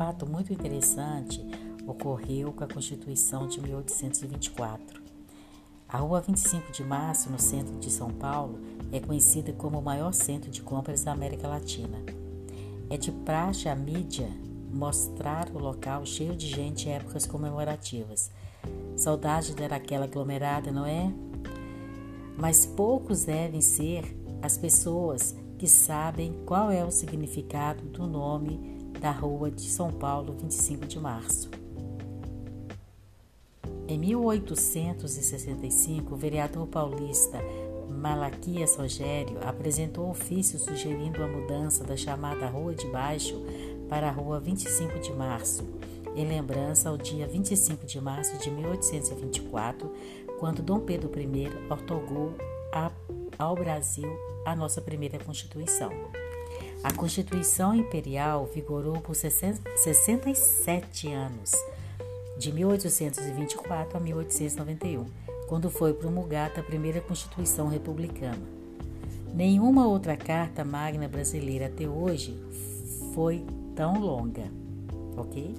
fato muito interessante ocorreu com a Constituição de 1824. A Rua 25 de Março, no centro de São Paulo, é conhecida como o maior centro de compras da América Latina. É de praxe a mídia mostrar o local cheio de gente em épocas comemorativas. Saudade daquela aglomerada, não é? Mas poucos devem ser as pessoas que sabem qual é o significado do nome da rua de São Paulo, 25 de março. Em 1865, o vereador paulista Malaquias Rogério apresentou ofício sugerindo a mudança da chamada Rua de Baixo para a Rua 25 de Março, em lembrança ao dia 25 de março de 1824, quando Dom Pedro I otorgou ao Brasil a nossa primeira Constituição. A Constituição Imperial vigorou por 67 anos, de 1824 a 1891, quando foi promulgada a primeira Constituição Republicana. Nenhuma outra Carta Magna brasileira até hoje foi tão longa, ok?